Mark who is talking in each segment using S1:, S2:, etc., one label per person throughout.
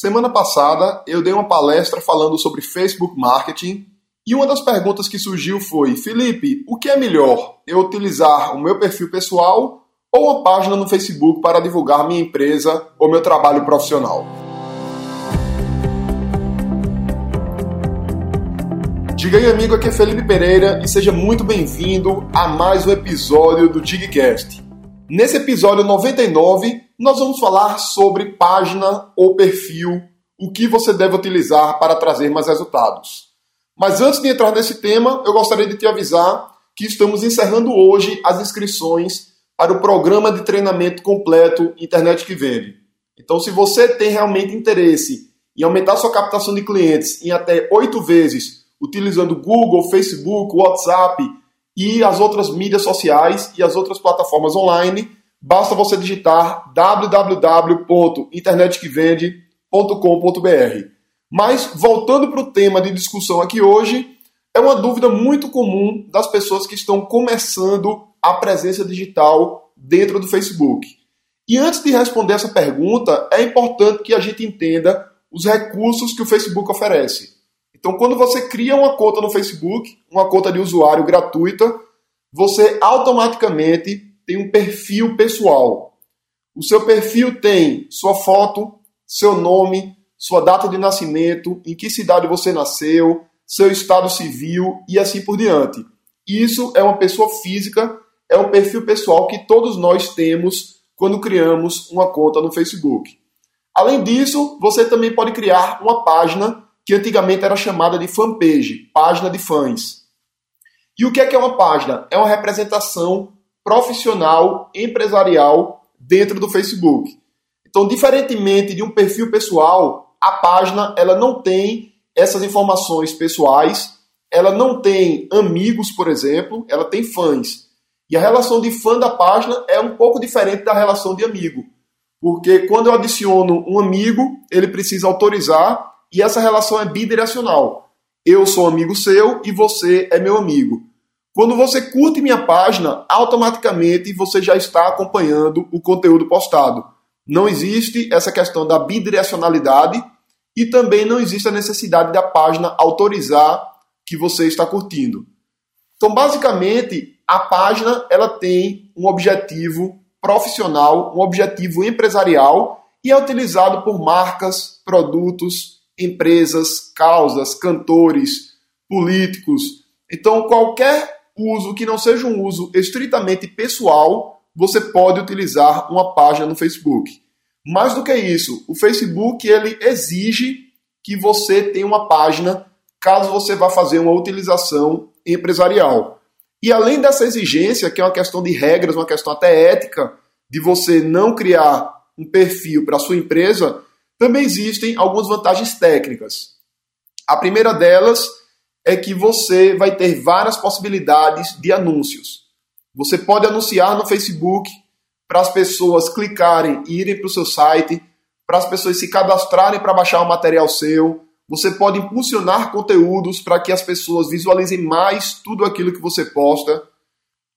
S1: Semana passada eu dei uma palestra falando sobre Facebook Marketing e uma das perguntas que surgiu foi: Felipe, o que é melhor? Eu utilizar o meu perfil pessoal ou uma página no Facebook para divulgar minha empresa ou meu trabalho profissional? Diga aí, amigo, aqui é Felipe Pereira e seja muito bem-vindo a mais um episódio do Digcast. Nesse episódio 99, nós vamos falar sobre página ou perfil, o que você deve utilizar para trazer mais resultados. Mas antes de entrar nesse tema, eu gostaria de te avisar que estamos encerrando hoje as inscrições para o programa de treinamento completo Internet que Vende. Então, se você tem realmente interesse em aumentar sua captação de clientes em até oito vezes utilizando Google, Facebook, WhatsApp e as outras mídias sociais e as outras plataformas online, basta você digitar www.internetquevende.com.br. Mas voltando para o tema de discussão aqui hoje, é uma dúvida muito comum das pessoas que estão começando a presença digital dentro do Facebook. E antes de responder essa pergunta, é importante que a gente entenda os recursos que o Facebook oferece. Então, quando você cria uma conta no Facebook, uma conta de usuário gratuita, você automaticamente tem um perfil pessoal. O seu perfil tem sua foto, seu nome, sua data de nascimento, em que cidade você nasceu, seu estado civil e assim por diante. Isso é uma pessoa física, é um perfil pessoal que todos nós temos quando criamos uma conta no Facebook. Além disso, você também pode criar uma página que antigamente era chamada de fanpage, página de fãs. E o que é que é uma página? É uma representação profissional, empresarial dentro do Facebook. Então, diferentemente de um perfil pessoal, a página ela não tem essas informações pessoais, ela não tem amigos, por exemplo, ela tem fãs. E a relação de fã da página é um pouco diferente da relação de amigo. Porque quando eu adiciono um amigo, ele precisa autorizar e essa relação é bidirecional. Eu sou amigo seu e você é meu amigo. Quando você curte minha página, automaticamente você já está acompanhando o conteúdo postado. Não existe essa questão da bidirecionalidade e também não existe a necessidade da página autorizar que você está curtindo. Então, basicamente, a página ela tem um objetivo profissional, um objetivo empresarial e é utilizado por marcas, produtos, empresas, causas, cantores, políticos. Então, qualquer uso que não seja um uso estritamente pessoal, você pode utilizar uma página no Facebook. Mais do que isso, o Facebook ele exige que você tenha uma página caso você vá fazer uma utilização empresarial. E além dessa exigência, que é uma questão de regras, uma questão até ética, de você não criar um perfil para sua empresa, também existem algumas vantagens técnicas. A primeira delas é que você vai ter várias possibilidades de anúncios. Você pode anunciar no Facebook para as pessoas clicarem e irem para o seu site, para as pessoas se cadastrarem para baixar o material seu. Você pode impulsionar conteúdos para que as pessoas visualizem mais tudo aquilo que você posta.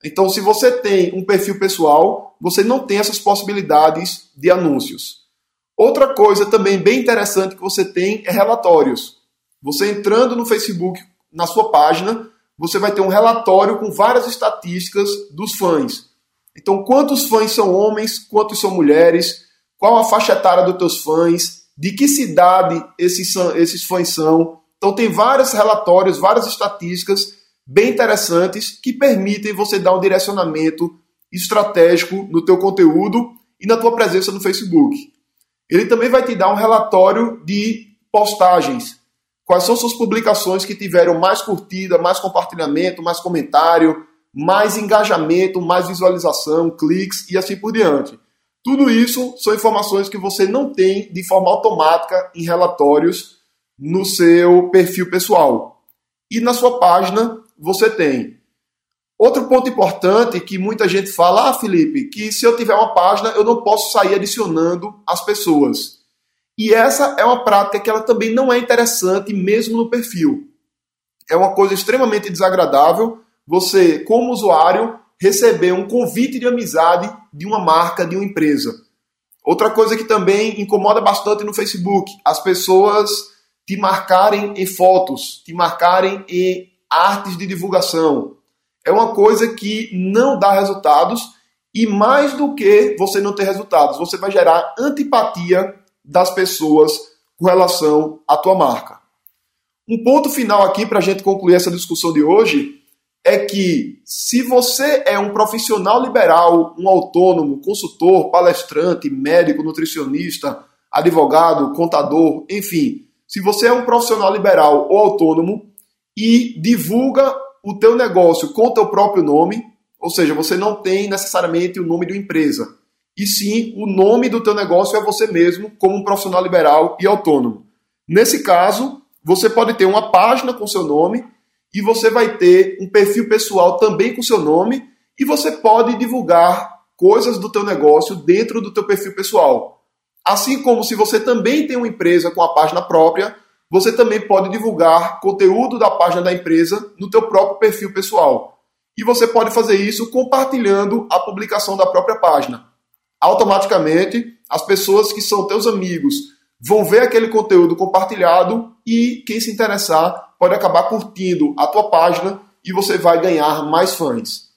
S1: Então, se você tem um perfil pessoal, você não tem essas possibilidades de anúncios. Outra coisa também bem interessante que você tem é relatórios. Você entrando no Facebook, na sua página, você vai ter um relatório com várias estatísticas dos fãs. Então, quantos fãs são homens, quantos são mulheres, qual a faixa etária dos teus fãs, de que cidade esses, esses fãs são. Então, tem vários relatórios, várias estatísticas bem interessantes que permitem você dar um direcionamento estratégico no teu conteúdo e na tua presença no Facebook. Ele também vai te dar um relatório de postagens. Quais são suas publicações que tiveram mais curtida, mais compartilhamento, mais comentário, mais engajamento, mais visualização, cliques e assim por diante. Tudo isso são informações que você não tem de forma automática em relatórios no seu perfil pessoal. E na sua página você tem. Outro ponto importante que muita gente fala, ah, Felipe, que se eu tiver uma página eu não posso sair adicionando as pessoas. E essa é uma prática que ela também não é interessante mesmo no perfil. É uma coisa extremamente desagradável você, como usuário, receber um convite de amizade de uma marca, de uma empresa. Outra coisa que também incomoda bastante no Facebook, as pessoas te marcarem em fotos, te marcarem em artes de divulgação. É uma coisa que não dá resultados e mais do que você não ter resultados, você vai gerar antipatia das pessoas com relação à tua marca. Um ponto final aqui para a gente concluir essa discussão de hoje é que se você é um profissional liberal, um autônomo, consultor, palestrante, médico, nutricionista, advogado, contador, enfim, se você é um profissional liberal ou autônomo e divulga o teu negócio com o teu próprio nome, ou seja, você não tem necessariamente o nome de uma empresa, e sim o nome do teu negócio é você mesmo, como um profissional liberal e autônomo. Nesse caso, você pode ter uma página com seu nome e você vai ter um perfil pessoal também com seu nome e você pode divulgar coisas do teu negócio dentro do teu perfil pessoal. Assim como se você também tem uma empresa com a página própria, você também pode divulgar conteúdo da página da empresa no teu próprio perfil pessoal. E você pode fazer isso compartilhando a publicação da própria página. Automaticamente, as pessoas que são teus amigos vão ver aquele conteúdo compartilhado e quem se interessar pode acabar curtindo a tua página e você vai ganhar mais fãs.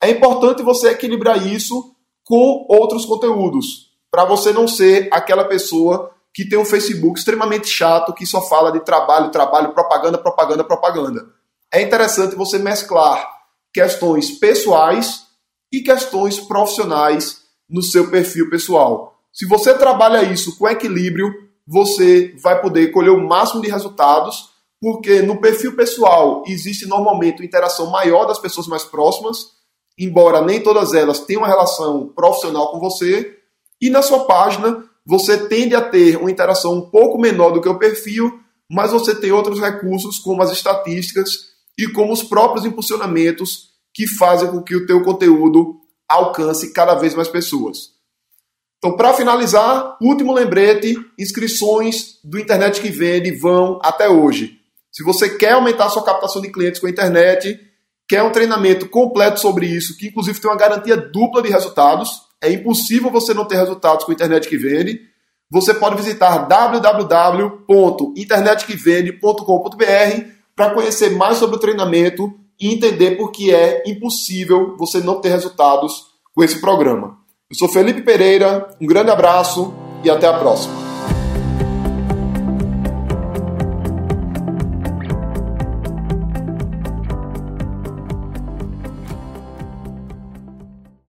S1: É importante você equilibrar isso com outros conteúdos, para você não ser aquela pessoa que tem um Facebook extremamente chato que só fala de trabalho, trabalho, propaganda, propaganda, propaganda. É interessante você mesclar questões pessoais e questões profissionais no seu perfil pessoal. Se você trabalha isso com equilíbrio, você vai poder colher o máximo de resultados, porque no perfil pessoal existe normalmente uma interação maior das pessoas mais próximas, embora nem todas elas tenham uma relação profissional com você, e na sua página você tende a ter uma interação um pouco menor do que o perfil, mas você tem outros recursos como as estatísticas e como os próprios impulsionamentos que fazem com que o teu conteúdo alcance cada vez mais pessoas. Então, para finalizar, último lembrete: inscrições do Internet que Vende vão até hoje. Se você quer aumentar sua captação de clientes com a internet, quer um treinamento completo sobre isso, que inclusive tem uma garantia dupla de resultados, é impossível você não ter resultados com a internet que vende. Você pode visitar www.internetquevende.com.br para conhecer mais sobre o treinamento e entender por que é impossível você não ter resultados com esse programa. Eu sou Felipe Pereira, um grande abraço e até a próxima.